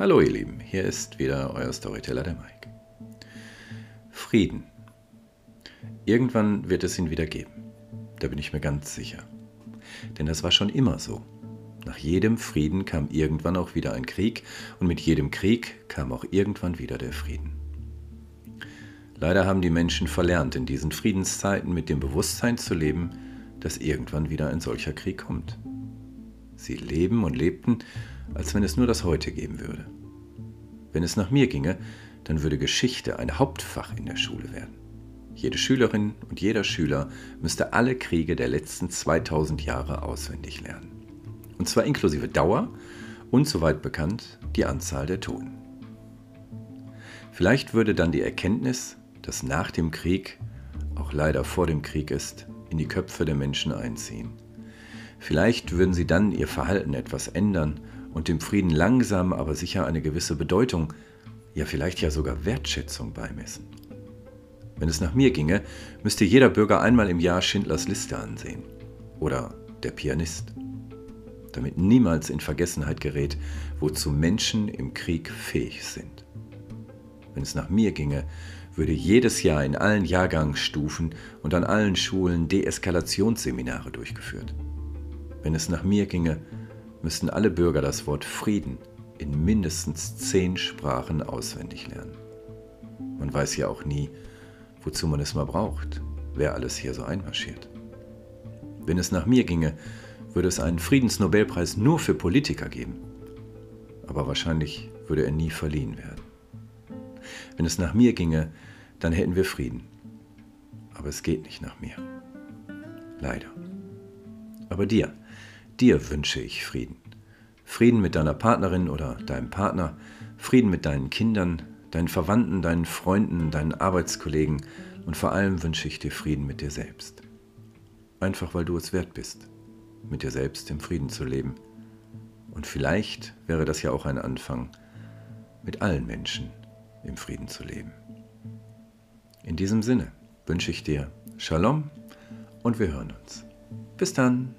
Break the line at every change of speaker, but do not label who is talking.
Hallo ihr Lieben, hier ist wieder euer Storyteller der Mike. Frieden. Irgendwann wird es ihn wieder geben. Da bin ich mir ganz sicher. Denn das war schon immer so. Nach jedem Frieden kam irgendwann auch wieder ein Krieg und mit jedem Krieg kam auch irgendwann wieder der Frieden. Leider haben die Menschen verlernt, in diesen Friedenszeiten mit dem Bewusstsein zu leben, dass irgendwann wieder ein solcher Krieg kommt. Sie leben und lebten, als wenn es nur das Heute geben würde. Wenn es nach mir ginge, dann würde Geschichte ein Hauptfach in der Schule werden. Jede Schülerin und jeder Schüler müsste alle Kriege der letzten 2000 Jahre auswendig lernen. Und zwar inklusive Dauer und, soweit bekannt, die Anzahl der Toten. Vielleicht würde dann die Erkenntnis, dass nach dem Krieg auch leider vor dem Krieg ist, in die Köpfe der Menschen einziehen. Vielleicht würden sie dann ihr Verhalten etwas ändern und dem Frieden langsam aber sicher eine gewisse Bedeutung, ja vielleicht ja sogar Wertschätzung beimessen. Wenn es nach mir ginge, müsste jeder Bürger einmal im Jahr Schindlers Liste ansehen. Oder der Pianist. Damit niemals in Vergessenheit gerät, wozu Menschen im Krieg fähig sind. Wenn es nach mir ginge, würde jedes Jahr in allen Jahrgangsstufen und an allen Schulen Deeskalationsseminare durchgeführt. Wenn es nach mir ginge, müssten alle Bürger das Wort Frieden in mindestens zehn Sprachen auswendig lernen. Man weiß ja auch nie, wozu man es mal braucht, wer alles hier so einmarschiert. Wenn es nach mir ginge, würde es einen Friedensnobelpreis nur für Politiker geben. Aber wahrscheinlich würde er nie verliehen werden. Wenn es nach mir ginge, dann hätten wir Frieden. Aber es geht nicht nach mir. Leider. Aber dir, dir wünsche ich Frieden. Frieden mit deiner Partnerin oder deinem Partner, Frieden mit deinen Kindern, deinen Verwandten, deinen Freunden, deinen Arbeitskollegen und vor allem wünsche ich dir Frieden mit dir selbst. Einfach weil du es wert bist, mit dir selbst im Frieden zu leben. Und vielleicht wäre das ja auch ein Anfang, mit allen Menschen im Frieden zu leben. In diesem Sinne wünsche ich dir Shalom und wir hören uns. Bis dann.